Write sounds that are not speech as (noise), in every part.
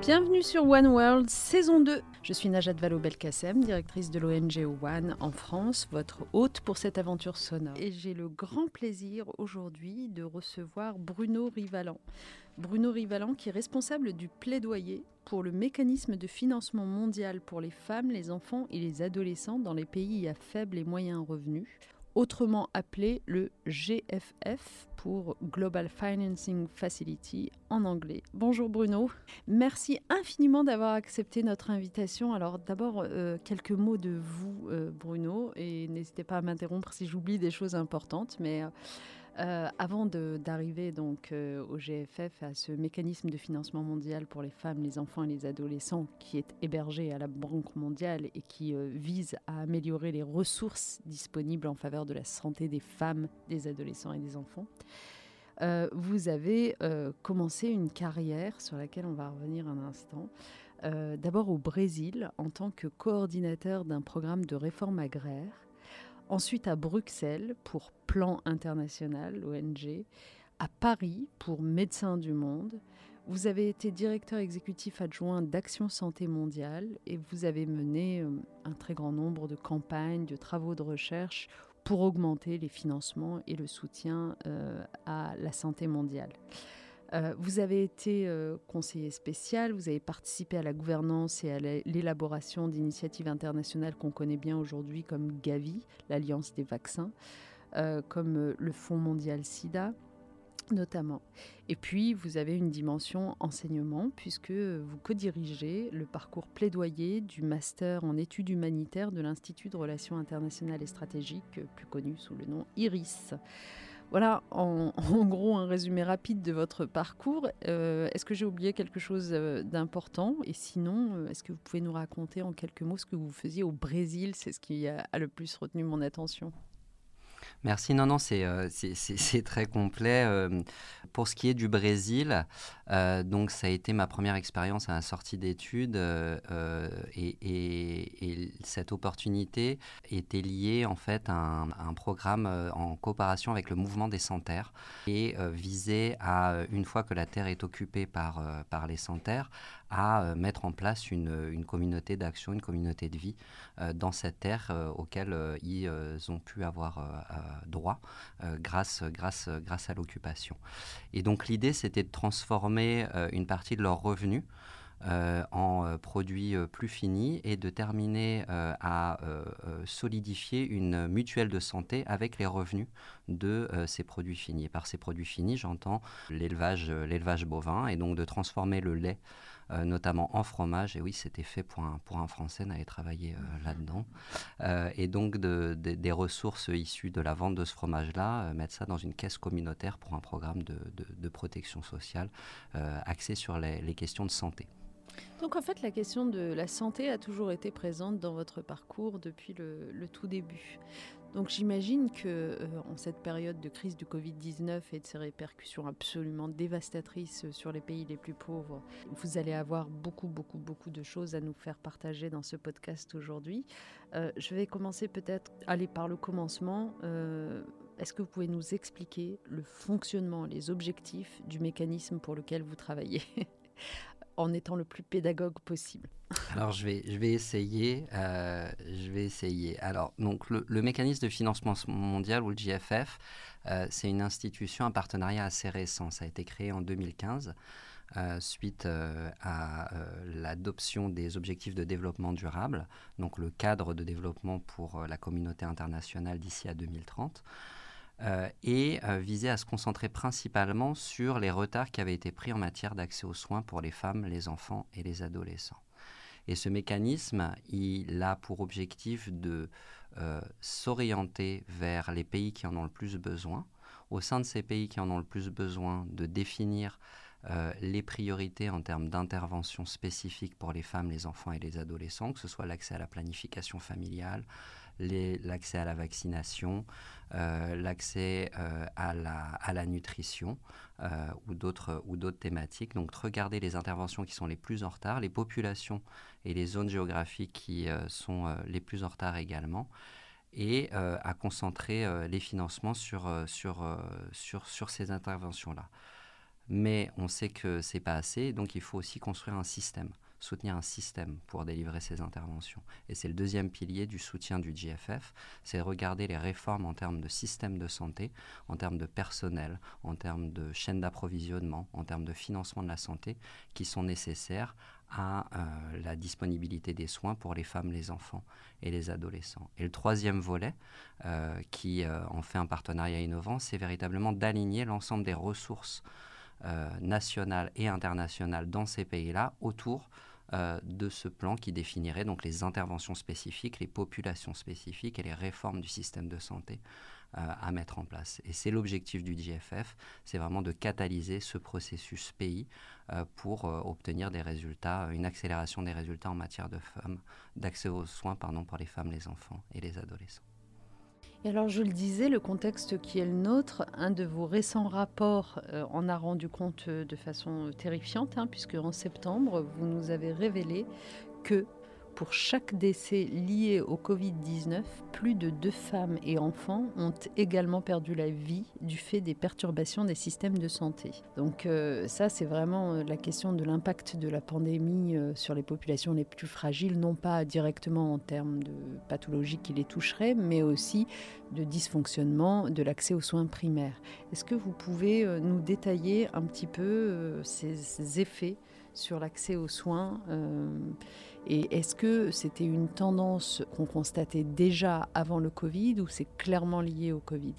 Bienvenue sur One World, saison 2. Je suis Najat Vallaud-Belkacem, directrice de l'ONG One en France, votre hôte pour cette aventure sonore. Et j'ai le grand plaisir aujourd'hui de recevoir Bruno Rivalan. Bruno Rivalan qui est responsable du plaidoyer pour le mécanisme de financement mondial pour les femmes, les enfants et les adolescents dans les pays à faible et moyen revenus autrement appelé le GFF pour Global Financing Facility en anglais. Bonjour Bruno, merci infiniment d'avoir accepté notre invitation. Alors d'abord euh, quelques mots de vous euh, Bruno et n'hésitez pas à m'interrompre si j'oublie des choses importantes mais euh, avant d'arriver donc euh, au GFF, à ce mécanisme de financement mondial pour les femmes, les enfants et les adolescents qui est hébergé à la Banque mondiale et qui euh, vise à améliorer les ressources disponibles en faveur de la santé des femmes, des adolescents et des enfants, vous avez commencé une carrière sur laquelle on va revenir un instant. D'abord au Brésil en tant que coordinateur d'un programme de réforme agraire ensuite à Bruxelles pour Plan International, ONG, à Paris pour Médecins du Monde. Vous avez été directeur exécutif adjoint d'Action Santé Mondiale et vous avez mené euh, un très grand nombre de campagnes, de travaux de recherche pour augmenter les financements et le soutien euh, à la santé mondiale. Euh, vous avez été euh, conseiller spécial, vous avez participé à la gouvernance et à l'élaboration d'initiatives internationales qu'on connaît bien aujourd'hui comme Gavi, l'Alliance des vaccins, euh, comme le Fonds mondial SIDA notamment. Et puis, vous avez une dimension enseignement, puisque vous co-dirigez le parcours plaidoyer du master en études humanitaires de l'Institut de Relations internationales et stratégiques, plus connu sous le nom IRIS. Voilà, (laughs) en, gros, un résumé rapide de votre parcours. Euh, est-ce que j'ai oublié quelque chose euh, d'important? Et sinon, euh, est-ce que vous pouvez nous raconter en quelques mots ce que vous faisiez au Brésil? C'est ce qui a le plus retenu mon attention. Merci. Non, non, c'est euh, (laughs) très complet. Euh, pour ce qui est du Brésil, euh, donc ça a été ma première expérience à la sortie d'études et, cette opportunité était liée en fait à un, programme en coopération avec le mouvement des Santerres et visait à, une fois que la terre est occupée par, les Santerres, à mettre en place une, une communauté d'action, une communauté de vie dans cette terre auquel ils ont pu avoir droit euh, grâce, grâce, grâce à l'occupation. Et donc l'idée, c'était de transformer euh, une partie de leurs revenus euh, en produits plus finis et de terminer à solidifier une mutuelle de santé avec les revenus de ces produits finis. Et par ces produits finis, j'entends l'élevage, l'élevage bovin et donc de transformer le lait euh, notamment en fromage. Et oui, c'était fait pour un, pour un Français d'aller travailler euh, là-dedans. Euh, et donc des ressources issues de la vente de ce fromage-là, mettre ça dans une caisse communautaire pour un programme de, de, protection sociale axé sur les, questions de santé. Donc en fait, la question de la santé a toujours été présente dans votre parcours depuis le tout début. Donc j'imagine que euh, cette période de crise du Covid-19 et de ses répercussions absolument dévastatrices sur les pays les plus pauvres, vous allez avoir beaucoup, beaucoup, beaucoup de choses à nous faire partager dans ce podcast aujourd'hui. Euh, je vais commencer peut-être aller par le commencement. Euh, est-ce que vous pouvez nous expliquer le fonctionnement, les objectifs du mécanisme pour lequel vous travaillez (laughs) en étant le plus pédagogue possible? Alors je vais, essayer. Euh, je vais essayer. Alors donc le, mécanisme de financement mondial ou le GFF, euh, c'est une institution, un partenariat assez récent. Ça a été créé en 2015. Euh, suite à l'adoption des objectifs de développement durable, donc le cadre de développement pour la communauté internationale d'ici à 2030. Euh, et visait à se concentrer principalement sur les retards qui avaient été pris en matière d'accès aux soins pour les femmes, les enfants et les adolescents. Et ce mécanisme, il a pour objectif de euh, s'orienter vers les pays qui en ont le plus besoin, au sein de ces pays qui en ont le plus besoin, de définir les priorités en termes d'intervention spécifique pour les femmes, les enfants et les adolescents, que ce soit l'accès à la planification familiale, l'accès à la vaccination, euh, l'accès euh, à, la, à, la, nutrition euh, ou d'autres thématiques. Donc regarder les interventions qui sont les plus en retard, les populations et les zones géographiques qui sont les plus en retard également et à concentrer les financements sur, sur, sur, sur ces interventions-là. Mais on sait que c'est pas assez, donc il faut aussi construire un système soutenir un système pour délivrer ces interventions. Et c'est le deuxième pilier du soutien du GFF, c'est regarder les réformes en termes de système de santé, en termes de personnel, en termes de chaîne d'approvisionnement, en termes de financement de la santé, qui sont nécessaires à euh, la disponibilité des soins pour les femmes, les enfants et les adolescents. Et le troisième volet, euh, qui euh, en fait un partenariat innovant, c'est véritablement d'aligner l'ensemble des ressources nationales et internationales dans ces pays-là autour euh, de ce plan qui définirait donc les interventions spécifiques, les populations spécifiques et les réformes du système de santé euh, à mettre en place. Et c'est l'objectif du GFF, c'est vraiment de catalyser ce processus pays euh, pour obtenir des résultats, une accélération des résultats en matière de femmes, d'accès aux soins pardon, pour les femmes, les enfants et les adolescents. Et alors, je le disais, le contexte qui est le nôtre, un de vos récents rapports euh, en a rendu compte euh, de façon terrifiante, hein, puisque en septembre, vous nous avez révélé que pour chaque décès lié au Covid-19, plus de deux femmes et enfants ont également perdu la vie du fait des perturbations des systèmes de santé. Donc euh, ça, c'est vraiment euh, la question de l'impact de la pandémie euh, sur les populations les plus fragiles, non pas directement en termes de pathologie qui les toucherait, mais aussi de dysfonctionnement de l'accès aux soins primaires. Est-ce que vous pouvez nous détailler un petit peu ces, effets sur l'accès aux soins et est-ce que c'était une tendance qu'on constatait déjà avant le Covid ou c'est clairement lié au Covid?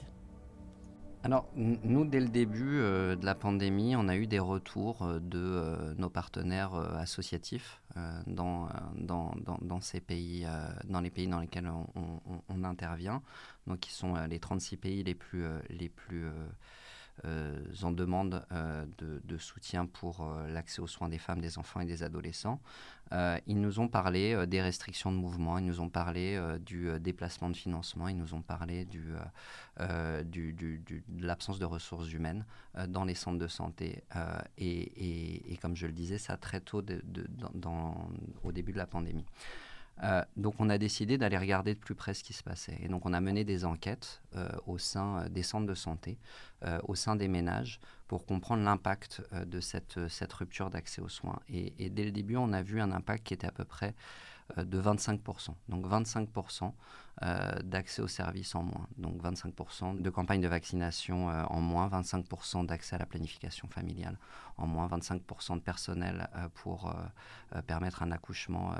Alors, nous, dès le début euh, de la pandémie, on a eu des retours euh, de euh, nos partenaires associatifs dans, dans, dans, ces pays, dans les pays dans lesquels on, on intervient, donc qui sont les 36 pays les plus, les plus euh, en demande euh, de, soutien pour euh, l'accès aux soins des femmes, des enfants et des adolescents. ils nous ont parlé des restrictions de mouvement, ils nous ont parlé du déplacement de financement, ils nous ont parlé de l'absence de ressources humaines dans les centres de santé. Et, comme je le disais, ça très tôt au début de la pandémie. Euh, donc on a décidé d'aller regarder de plus près ce qui se passait. Et donc on a mené des enquêtes euh, au sein euh, des centres de santé, au sein des ménages, pour comprendre l'impact de cette, rupture d'accès aux soins. Et, dès le début, on a vu un impact qui était à peu près de 25%. Donc 25% euh, d'accès aux services en moins. Donc 25% de campagne de vaccination euh, en moins, 25% d'accès à la planification familiale en moins, 25% de personnel euh, pour permettre un accouchement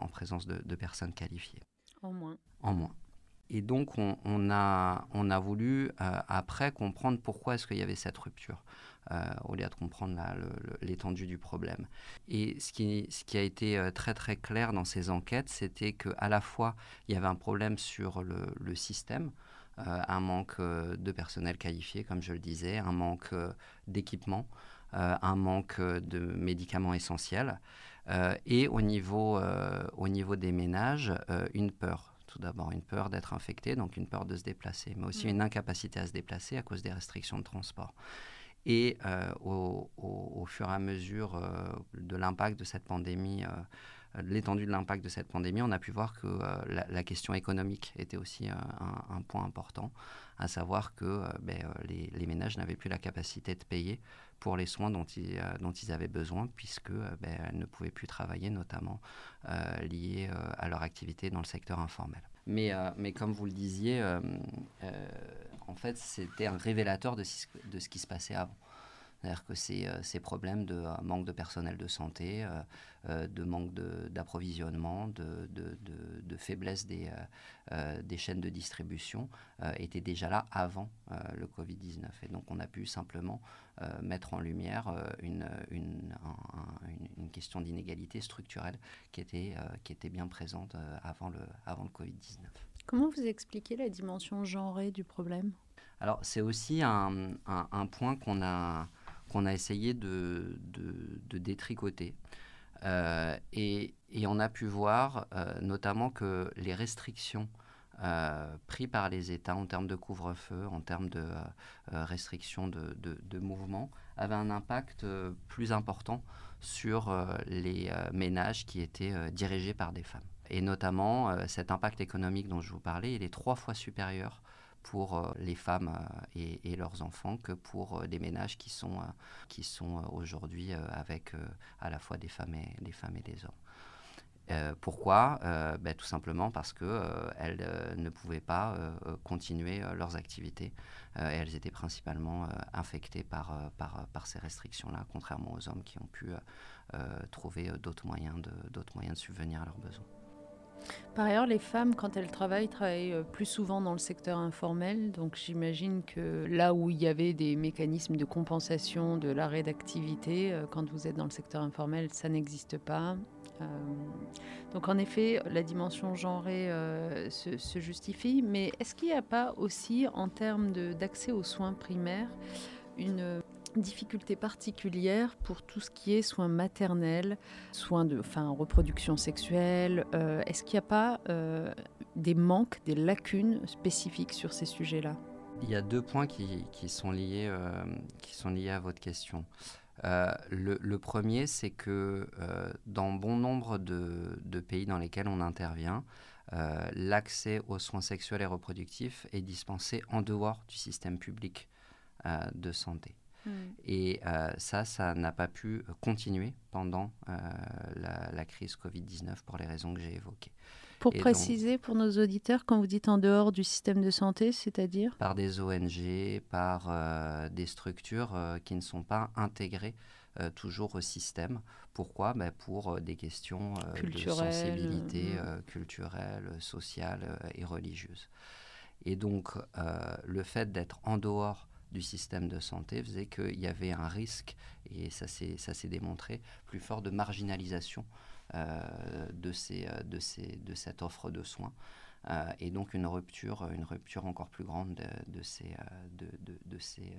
en présence de, de personnes qualifiées. En moins. En moins. Et donc, on, a, on a voulu, après, comprendre pourquoi est-ce qu'il y avait cette rupture. Euh, au lieu de comprendre l'étendue du problème. Et ce qui, ce qui a été euh, très très clair dans ces enquêtes, c'était qu'à la fois, il y avait un problème sur le, système, euh, un manque de personnel qualifié, comme je le disais, un manque d'équipement, un manque de médicaments essentiels, et au niveau, au niveau des ménages, une peur tout d'abord une peur d'être infecté, donc une peur de se déplacer, mais aussi mmh. une incapacité à se déplacer à cause des restrictions de transport. Et euh, au, fur et à mesure euh, de l'impact de cette pandémie, euh, l'étendue de l'impact de cette pandémie, on a pu voir que la, question économique était aussi un, point important, à savoir que ben, les, ménages n'avaient plus la capacité de payer pour les soins dont ils, avaient besoin, puisque ben, elles ne pouvaient plus travailler, notamment liées à leur activité dans le secteur informel. Mais, mais comme vous le disiez, en fait, c'était un révélateur de, de, ce qui se passait avant. C'est-à-dire que ces, euh, ces, problèmes de euh, manque de personnel de santé, euh, de manque d'approvisionnement, de, de, de, faiblesse des, des, chaînes de distribution étaient déjà là avant le Covid-19. Et donc on a pu simplement mettre en lumière une, une, une, question d'inégalité structurelle qui était, qui était bien présente avant le, avant le Covid-19. Comment vous expliquez la dimension genrée du problème? Alors, c'est aussi un, un, point qu'on a, qu'on a essayé de, détricoter. Euh, et, on a pu voir euh, notamment que les restrictions euh, prises par les États en termes de couvre-feu, en termes de restrictions de, de, mouvement, avaient un impact plus important sur les ménages qui étaient dirigés par des femmes. Et notamment, cet impact économique dont je vous parlais, il est trois fois supérieur pour les femmes et, leurs enfants que pour des ménages qui sont, qui sont aujourd'hui avec à la fois des femmes et, des femmes et des hommes. Euh, pourquoi? Euh, ben, Tout simplement parce qu'elles euh, ne pouvaient pas continuer leurs activités et elles étaient principalement infectées par, par, ces restrictions-là, contrairement aux hommes qui ont pu trouver d'autres moyens, moyens de subvenir à leurs besoins. Par ailleurs, les femmes, quand elles travaillent, travaillent plus souvent dans le secteur informel. Donc j'imagine que là où il y avait des mécanismes de compensation de l'arrêt d'activité, quand vous êtes dans le secteur informel, ça n'existe pas. Euh, donc en effet, la dimension genrée euh, se, justifie, mais est-ce qu'il n'y a pas aussi, en termes d'accès aux soins primaires, une difficulté particulière pour tout ce qui est soins maternels, soins de enfin, reproduction sexuelle euh, Est-ce qu'il n'y a pas des manques, des lacunes spécifiques sur ces sujets-là? Il y a deux points qui, sont, liés, qui sont liés à votre question. Euh, le, premier, c'est que euh, dans bon nombre de, pays dans lesquels on intervient, euh, l'accès aux soins sexuels et reproductifs est dispensé en dehors du système public de santé. Hmm. Et ça, ça n'a pas pu continuer pendant la, la, crise Covid-19 pour les raisons que j'ai évoquées. Pour préciser pour nos auditeurs, quand vous dites en dehors du système de santé, c'est-à-dire? Par des ONG, par euh, des structures euh, qui ne sont pas intégrées euh, toujours au système. Pourquoi? Ben Pour des questions de sensibilité mm. culturelle, sociale et religieuse. Et donc, le fait d'être en dehors du système de santé faisait qu'il y avait un risque, et ça s'est démontré, plus fort de marginalisation euh, de, ces, euh, de, ces, de cette offre de soins. Euh, et donc une rupture, une rupture encore plus grande de, ces, de, de, ces,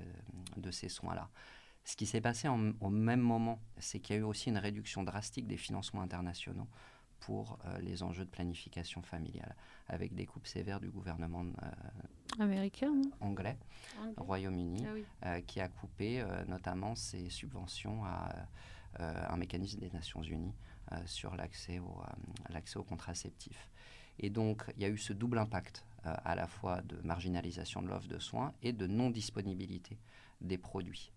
de ces soins-là. Ce qui s'est passé au même moment, c'est qu'il y a eu aussi une réduction drastique des financements internationaux pour les enjeux de planification familiale, avec des coupes sévères du gouvernement américain, anglais, Royaume-Uni, ah qui a coupé notamment ses subventions à un mécanisme des Nations Unies euh, sur l'accès au, euh, l'accès aux contraceptifs. Et donc, il y a eu ce double impact euh, à la fois de marginalisation de l'offre de soins et de non-disponibilité des produits.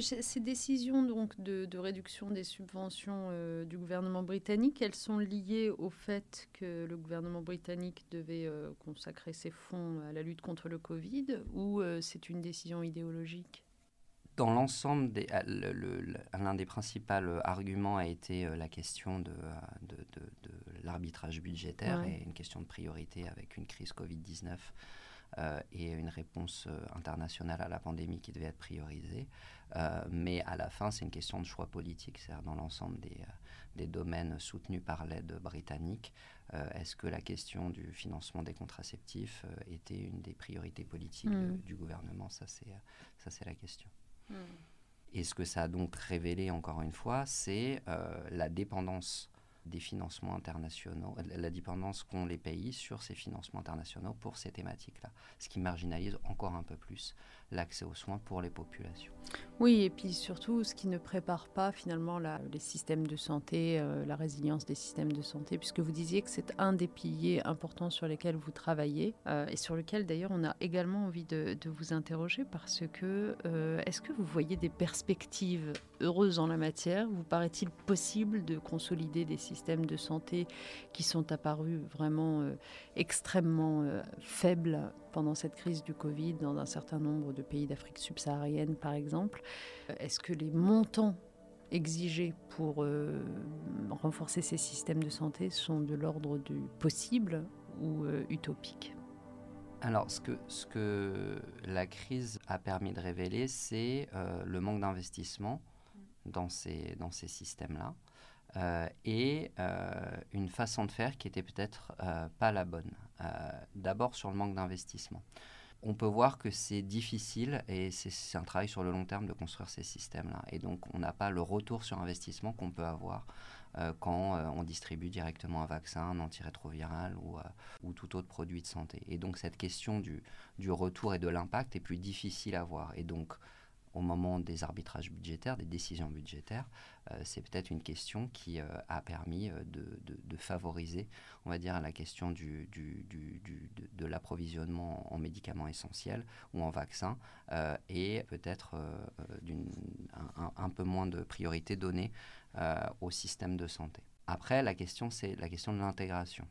Ces décisions donc de, réduction des subventions du gouvernement britannique, elles sont liées au fait que le gouvernement britannique devait consacrer ses fonds à la lutte contre le Covid ou c'est une décision idéologique? Dans l'ensemble, euh, l'un des principaux arguments a été euh, la question de, de, l'arbitrage budgétaire et une question de priorité avec une crise Covid-19 euh, et une réponse internationale à la pandémie qui devait être priorisée. mais à la fin, c'est une question de choix politique, c'est-à-dire dans l'ensemble des, des, domaines soutenus par l'aide britannique. Est-ce que la question du financement des contraceptifs était une des priorités politiques mmh. du gouvernement? Ça, c'est la question. Et ce que ça a donc révélé, encore une fois, c'est euh, la dépendance des financements internationaux, la dépendance qu'ont les pays sur ces financements internationaux pour ces thématiques-là, ce qui marginalise encore un peu plus l'accès aux soins pour les populations. Oui, et puis surtout, ce qui ne prépare pas finalement les systèmes de santé, euh, la résilience des systèmes de santé, puisque vous disiez que c'est un des piliers importants sur lesquels vous travaillez, euh, et sur lequel d'ailleurs on a également envie de, vous interroger, parce que euh, est-ce que vous voyez des perspectives heureuses en la matière? Vous paraît-il possible de consolider des systèmes de santé qui sont apparus vraiment extrêmement faibles pendant cette crise du Covid dans un certain nombre de pays d'Afrique subsaharienne, par exemple. Euh, est-ce que les montants exigés pour euh, renforcer ces systèmes de santé sont de l'ordre du possible ou euh, utopiques alors, ce que, la crise a permis de révéler, c'est le manque d'investissement dans ces, systèmes-là. Et une façon de faire qui était peut-être pas la bonne. D'abord sur le manque d'investissement. On peut voir que c'est difficile et c'est un travail sur le long terme de construire ces systèmes-là. Et donc on n'a pas le retour sur investissement qu'on peut avoir quand on distribue directement un vaccin, un antirétroviral ou, ou, tout autre produit de santé. Et donc cette question du, du retour et de l'impact est plus difficile à voir. Et donc au moment des arbitrages budgétaires, des décisions budgétaires, c'est peut-être une question qui a permis de, favoriser, on va dire, la question du, de, l'approvisionnement en médicaments essentiels ou en vaccins et peut-être un, un, peu moins de priorité donnée au système de santé. Après, la question, c'est la question de l'intégration.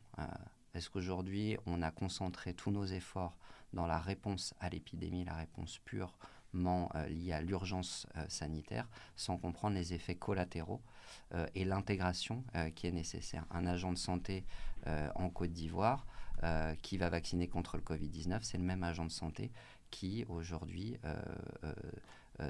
Est-ce qu'aujourd'hui, on a concentré tous nos efforts dans la réponse à l'épidémie, la réponse purement euh, liée à l'urgence euh, sanitaire, sans comprendre les effets collatéraux euh, et l'intégration qui est nécessaire Un agent de santé en Côte d'Ivoire qui va vacciner contre le Covid-19, c'est le même agent de santé qui aujourd'hui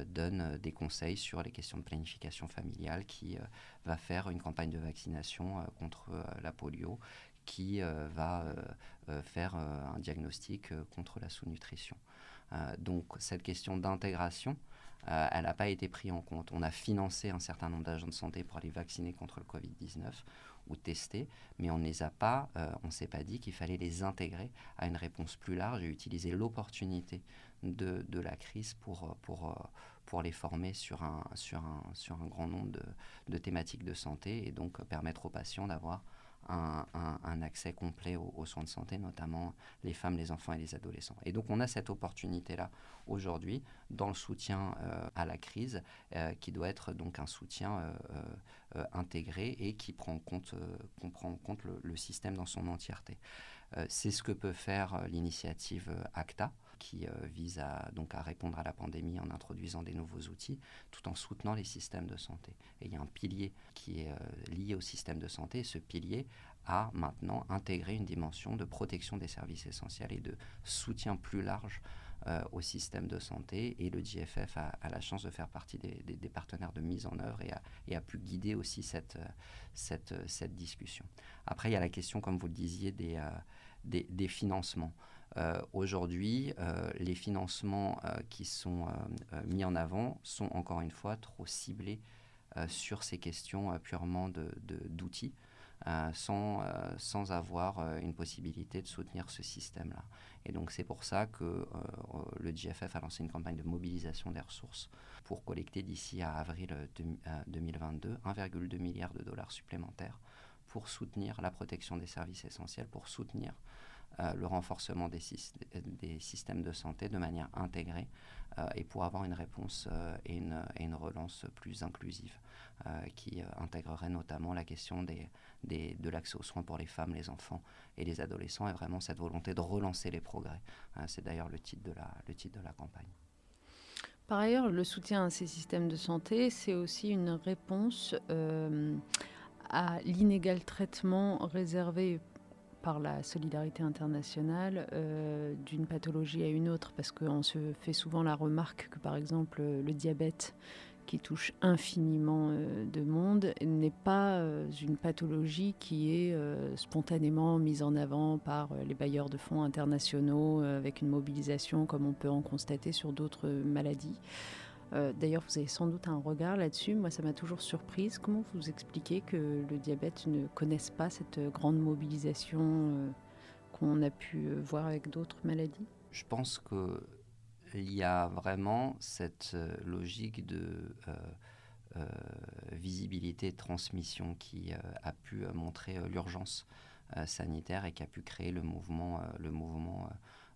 donne des conseils sur les questions de planification familiale, qui va faire une campagne de vaccination contre la polio, qui va faire un diagnostic contre la sous-nutrition. Donc cette question d'intégration, elle n'a pas été prise en compte. On a financé un certain nombre d'agents de santé pour aller vacciner contre le Covid-19 ou tester, mais on ne les a pas, on s'est pas dit qu'il fallait les intégrer à une réponse plus large et utiliser l'opportunité de, la crise pour, les former sur un, grand nombre de thématiques de santé et donc permettre aux patients d'avoir un, accès complet aux, soins de santé, notamment les femmes, les enfants et les adolescents. Et donc on a cette opportunité-là aujourd'hui dans le soutien euh, à la crise, euh, qui doit être donc un soutien euh, intégré et qui prend en compte, prend en compte le, système dans son entièreté. C'est ce que peut faire l'initiative ACTA qui vise à, donc à répondre à la pandémie en introduisant des nouveaux outils, tout en soutenant les systèmes de santé. Il y a un pilier qui est lié au système de santé, ce pilier a maintenant intégré une dimension de protection des services essentiels et de soutien plus large au système de santé. Et le GFF a, la chance de faire partie des, partenaires de mise en œuvre et a, pu guider aussi cette, discussion. Après, il y a la question, comme vous le disiez, des financements. Euh, aujourd'hui, euh, les financements euh, qui sont mis en avant sont encore une fois trop ciblés sur ces questions purement d'outils. sans, sans avoir une possibilité de soutenir ce système-là. Et donc c'est pour ça que le GFF a lancé une campagne de mobilisation des ressources pour collecter d'ici à avril 2022 1,2 milliard de dollars supplémentaires pour soutenir la protection des services essentiels, pour soutenir euh, le renforcement des, des, systèmes de santé de manière intégrée euh, et pour avoir une réponse euh, et, une, une, relance plus inclusive qui intégrerait notamment la question des, des, de l'accès aux soins pour les femmes, les enfants et les adolescents et vraiment cette volonté de relancer les progrès. C'est d'ailleurs le, titre de la, le titre de la campagne. Par ailleurs, le soutien à ces systèmes de santé, c'est aussi une réponse à l'inégal traitement réservé par la solidarité internationale euh, d'une pathologie à une autre, parce qu'on se fait souvent la remarque que par exemple le diabète qui touche infiniment euh, de monde n'est pas euh, une pathologie qui est spontanément mise en avant par les bailleurs de fonds internationaux avec une mobilisation comme on peut en constater sur d'autres maladies. Euh, d'ailleurs, vous avez sans doute un regard là-dessus. Moi, ça m'a toujours surprise. Comment vous expliquez que le diabète ne connaisse pas cette grande mobilisation euh, qu'on a pu euh, voir avec d'autres maladies? Je pense qu'il y a vraiment cette logique de visibilité et de transmission qui a pu montrer l'urgence sanitaire et qui a pu créer le mouvement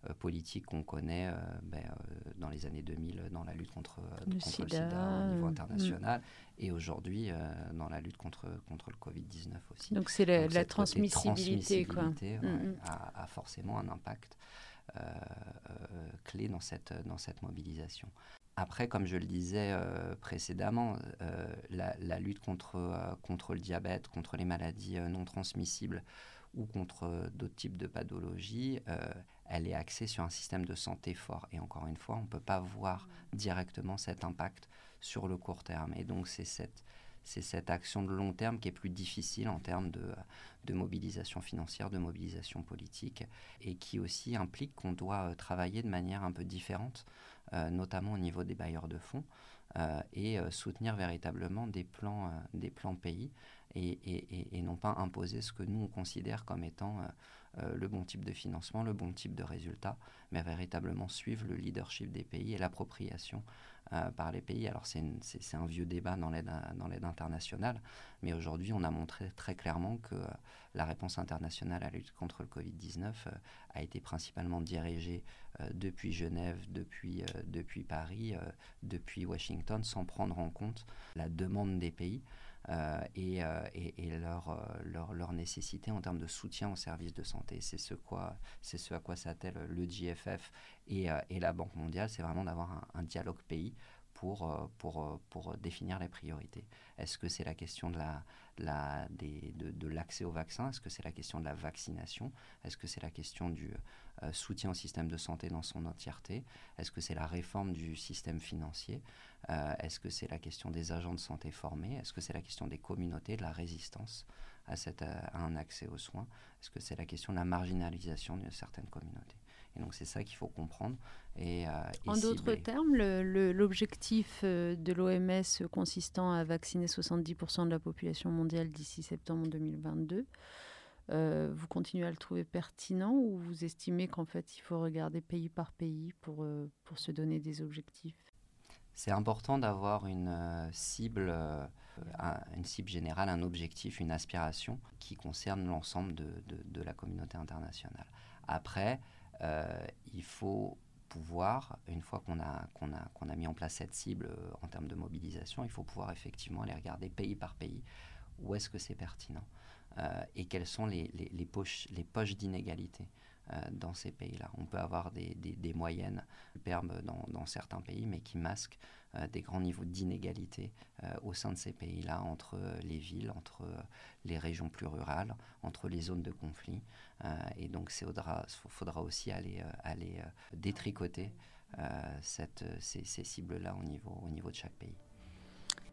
euh, politique qu'on connaît euh, ben, euh, dans les années 2000 dans la lutte contre le, sida, au niveau international et aujourd'hui dans la lutte contre, contre le Covid-19 aussi. Donc c'est la, transmissibilité, quoi. Mm, mm. a, forcément un impact clé dans cette, dans cette mobilisation. Après, comme je le disais précédemment, la, la, lutte contre, contre le diabète, contre les maladies non transmissibles ou contre d'autres types de pathologies, elle est axée sur un système de santé fort. Et encore une fois, on ne peut pas voir directement cet impact sur le court terme. Et donc, c'est cette, action de long terme qui est plus difficile en termes de, mobilisation financière, de mobilisation politique, et qui aussi implique qu'on doit euh, travailler de manière un peu différente, euh, notamment au niveau des bailleurs de fonds, euh, et soutenir véritablement des plans, des plans pays, et, non pas imposer ce que nous, on considère comme étant euh, le bon type de financement, le bon type de résultat, mais véritablement suivre le leadership des pays et l'appropriation par les pays. Alors c'est un vieux débat dans l'aide internationale, mais aujourd'hui on a montré très clairement que la réponse internationale à la lutte contre le Covid-19 a été principalement dirigée depuis Genève, depuis Paris, depuis Washington, sans prendre en compte la demande des pays. Euh, et, euh, euh, leur, nécessité en termes de soutien aux services de santé. C'est ce, à quoi s'attelle le GFF et, et, la Banque mondiale, c'est vraiment d'avoir un, un, dialogue pays pour, pour, pour définir les priorités. Est-ce que c'est la question de la, la, de, de l'accès au vaccin? Est-ce que c'est la question de la vaccination? Est-ce que c'est la question du soutien au système de santé dans son entièreté? Est-ce que c'est la réforme du système financier? Euh, est-ce que c'est la question des agents de santé formés? Est-ce que c'est la question des communautés, de la résistance? À, cette, euh, à un accès aux soins Est-ce que c'est la question de la marginalisation de certaines communautés Et donc c'est ça qu'il faut comprendre. Et, euh, en d'autres termes, l'objectif de l'OMS consistant à vacciner 70% de la population mondiale d'ici septembre 2022, vous continuez à le trouver pertinent ou vous estimez qu'en fait il faut regarder pays par pays pour, pour se donner des objectifs? C'est important d'avoir une euh, cible, euh, une cible générale, un objectif, une aspiration qui concerne l'ensemble de, la communauté internationale. Après, euh, il faut pouvoir, une fois qu'on a, qu'on a, qu'on a mis en place cette cible en termes de mobilisation, il faut pouvoir effectivement aller regarder pays par pays où est-ce que c'est pertinent? Et quelles sont les, les poches, les poches d'inégalité? Euh, dans ces pays-là. On peut avoir des, des, moyennes superbes dans, certains pays, mais qui masquent euh, des grands niveaux d'inégalité euh, au sein de ces pays-là, entre les villes, entre les régions plus rurales, entre les zones de conflit. et donc, il faudra, faudra, aussi aller, aller détricoter cette, ces, ces cibles-là au niveau, au niveau de chaque pays.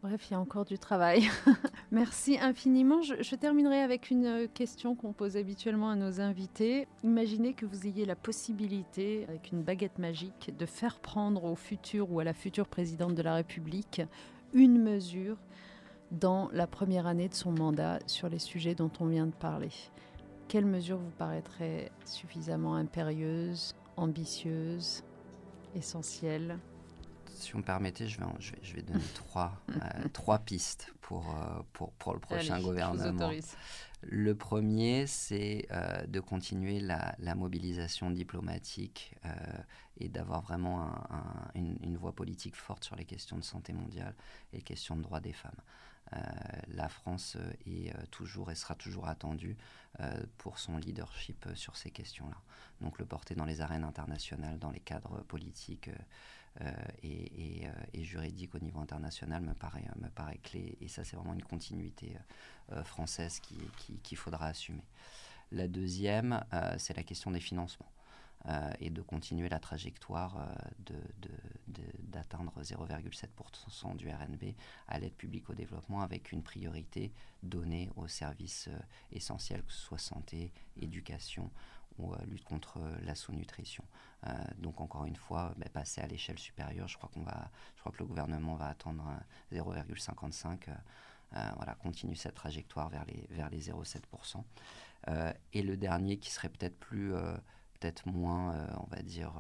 Bref, il y a encore du travail. (laughs) Merci infiniment. Je, terminerai avec une question qu'on pose habituellement à nos invités. Imaginez que vous ayez la possibilité, avec une baguette magique, de faire prendre au futur ou à la future présidente de la République une mesure dans la première année de son mandat sur les sujets dont on vient de parler. Quelle mesure vous paraîtrait suffisamment impérieuse, ambitieuse, essentielle? Si vous me permettez, je vais, je vais, donner (laughs) trois, euh, trois pistes pour, euh, pour, pour, le prochain gouvernement. Le premier, c'est euh, de continuer la, la mobilisation diplomatique et d'avoir vraiment une, une, voie politique forte sur les questions de santé mondiale et les questions de droits des femmes. la France est toujours et sera toujours attendue pour son leadership sur ces questions-là. Donc le porter dans les arènes internationales, dans les cadres politiques euh, et, euh, et, juridique au niveau international me paraît, me paraît clé. Et ça, c'est vraiment une continuité euh, française qu'il qui, faudra assumer. La deuxième, c'est la question des financements. et de continuer la trajectoire d'atteindre de, 0,7% du RNB à l'aide publique au développement avec une priorité donnée aux services essentiels, que ce soit santé, éducation, ou euh, lutte contre euh, la sous-nutrition. Euh, donc encore une fois, bah, passer à l'échelle supérieure, je crois, qu'on va, je crois que le gouvernement va attendre 0,55. voilà, continue cette trajectoire vers les, vers les 0,7%. et le dernier qui serait peut-être plus, peut-être moins, on va dire,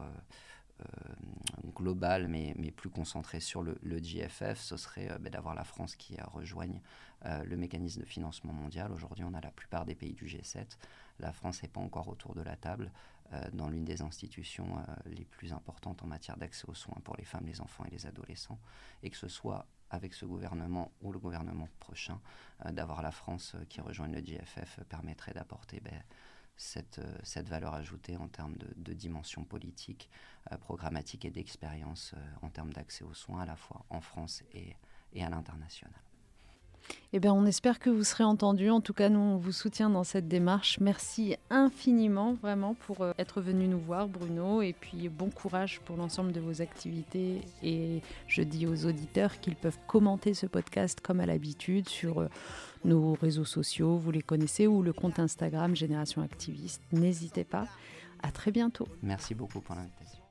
global, mais, mais, plus concentré sur le, le GFF, ce serait bah, d'avoir la France qui rejoigne le mécanisme de financement mondial. Aujourd'hui, on a la plupart des pays du G7 la France n'est pas encore autour de la table euh, dans l'une des institutions euh, les plus importantes en matière d'accès aux soins pour les femmes, les enfants et les adolescents, et que ce soit avec ce gouvernement ou le gouvernement prochain, euh, d'avoir la France qui rejoigne le GFF permettrait d'apporter ben, cette, valeur ajoutée en termes de, dimension politique, programmatique et d'expérience en termes d'accès aux soins à la fois en France et à l'international. Eh bien, on espère que vous serez entendu. En tout cas, nous, on vous soutient dans cette démarche. Merci infiniment, vraiment, pour euh, être venu nous voir, Bruno. Et puis, bon courage pour l'ensemble de vos activités. Et je dis aux auditeurs qu'ils peuvent commenter ce podcast comme à l'habitude sur euh, nos réseaux sociaux. Vous les connaissez ou le compte Instagram Génération Activiste. N'hésitez pas. À très bientôt. Merci beaucoup pour l'invitation.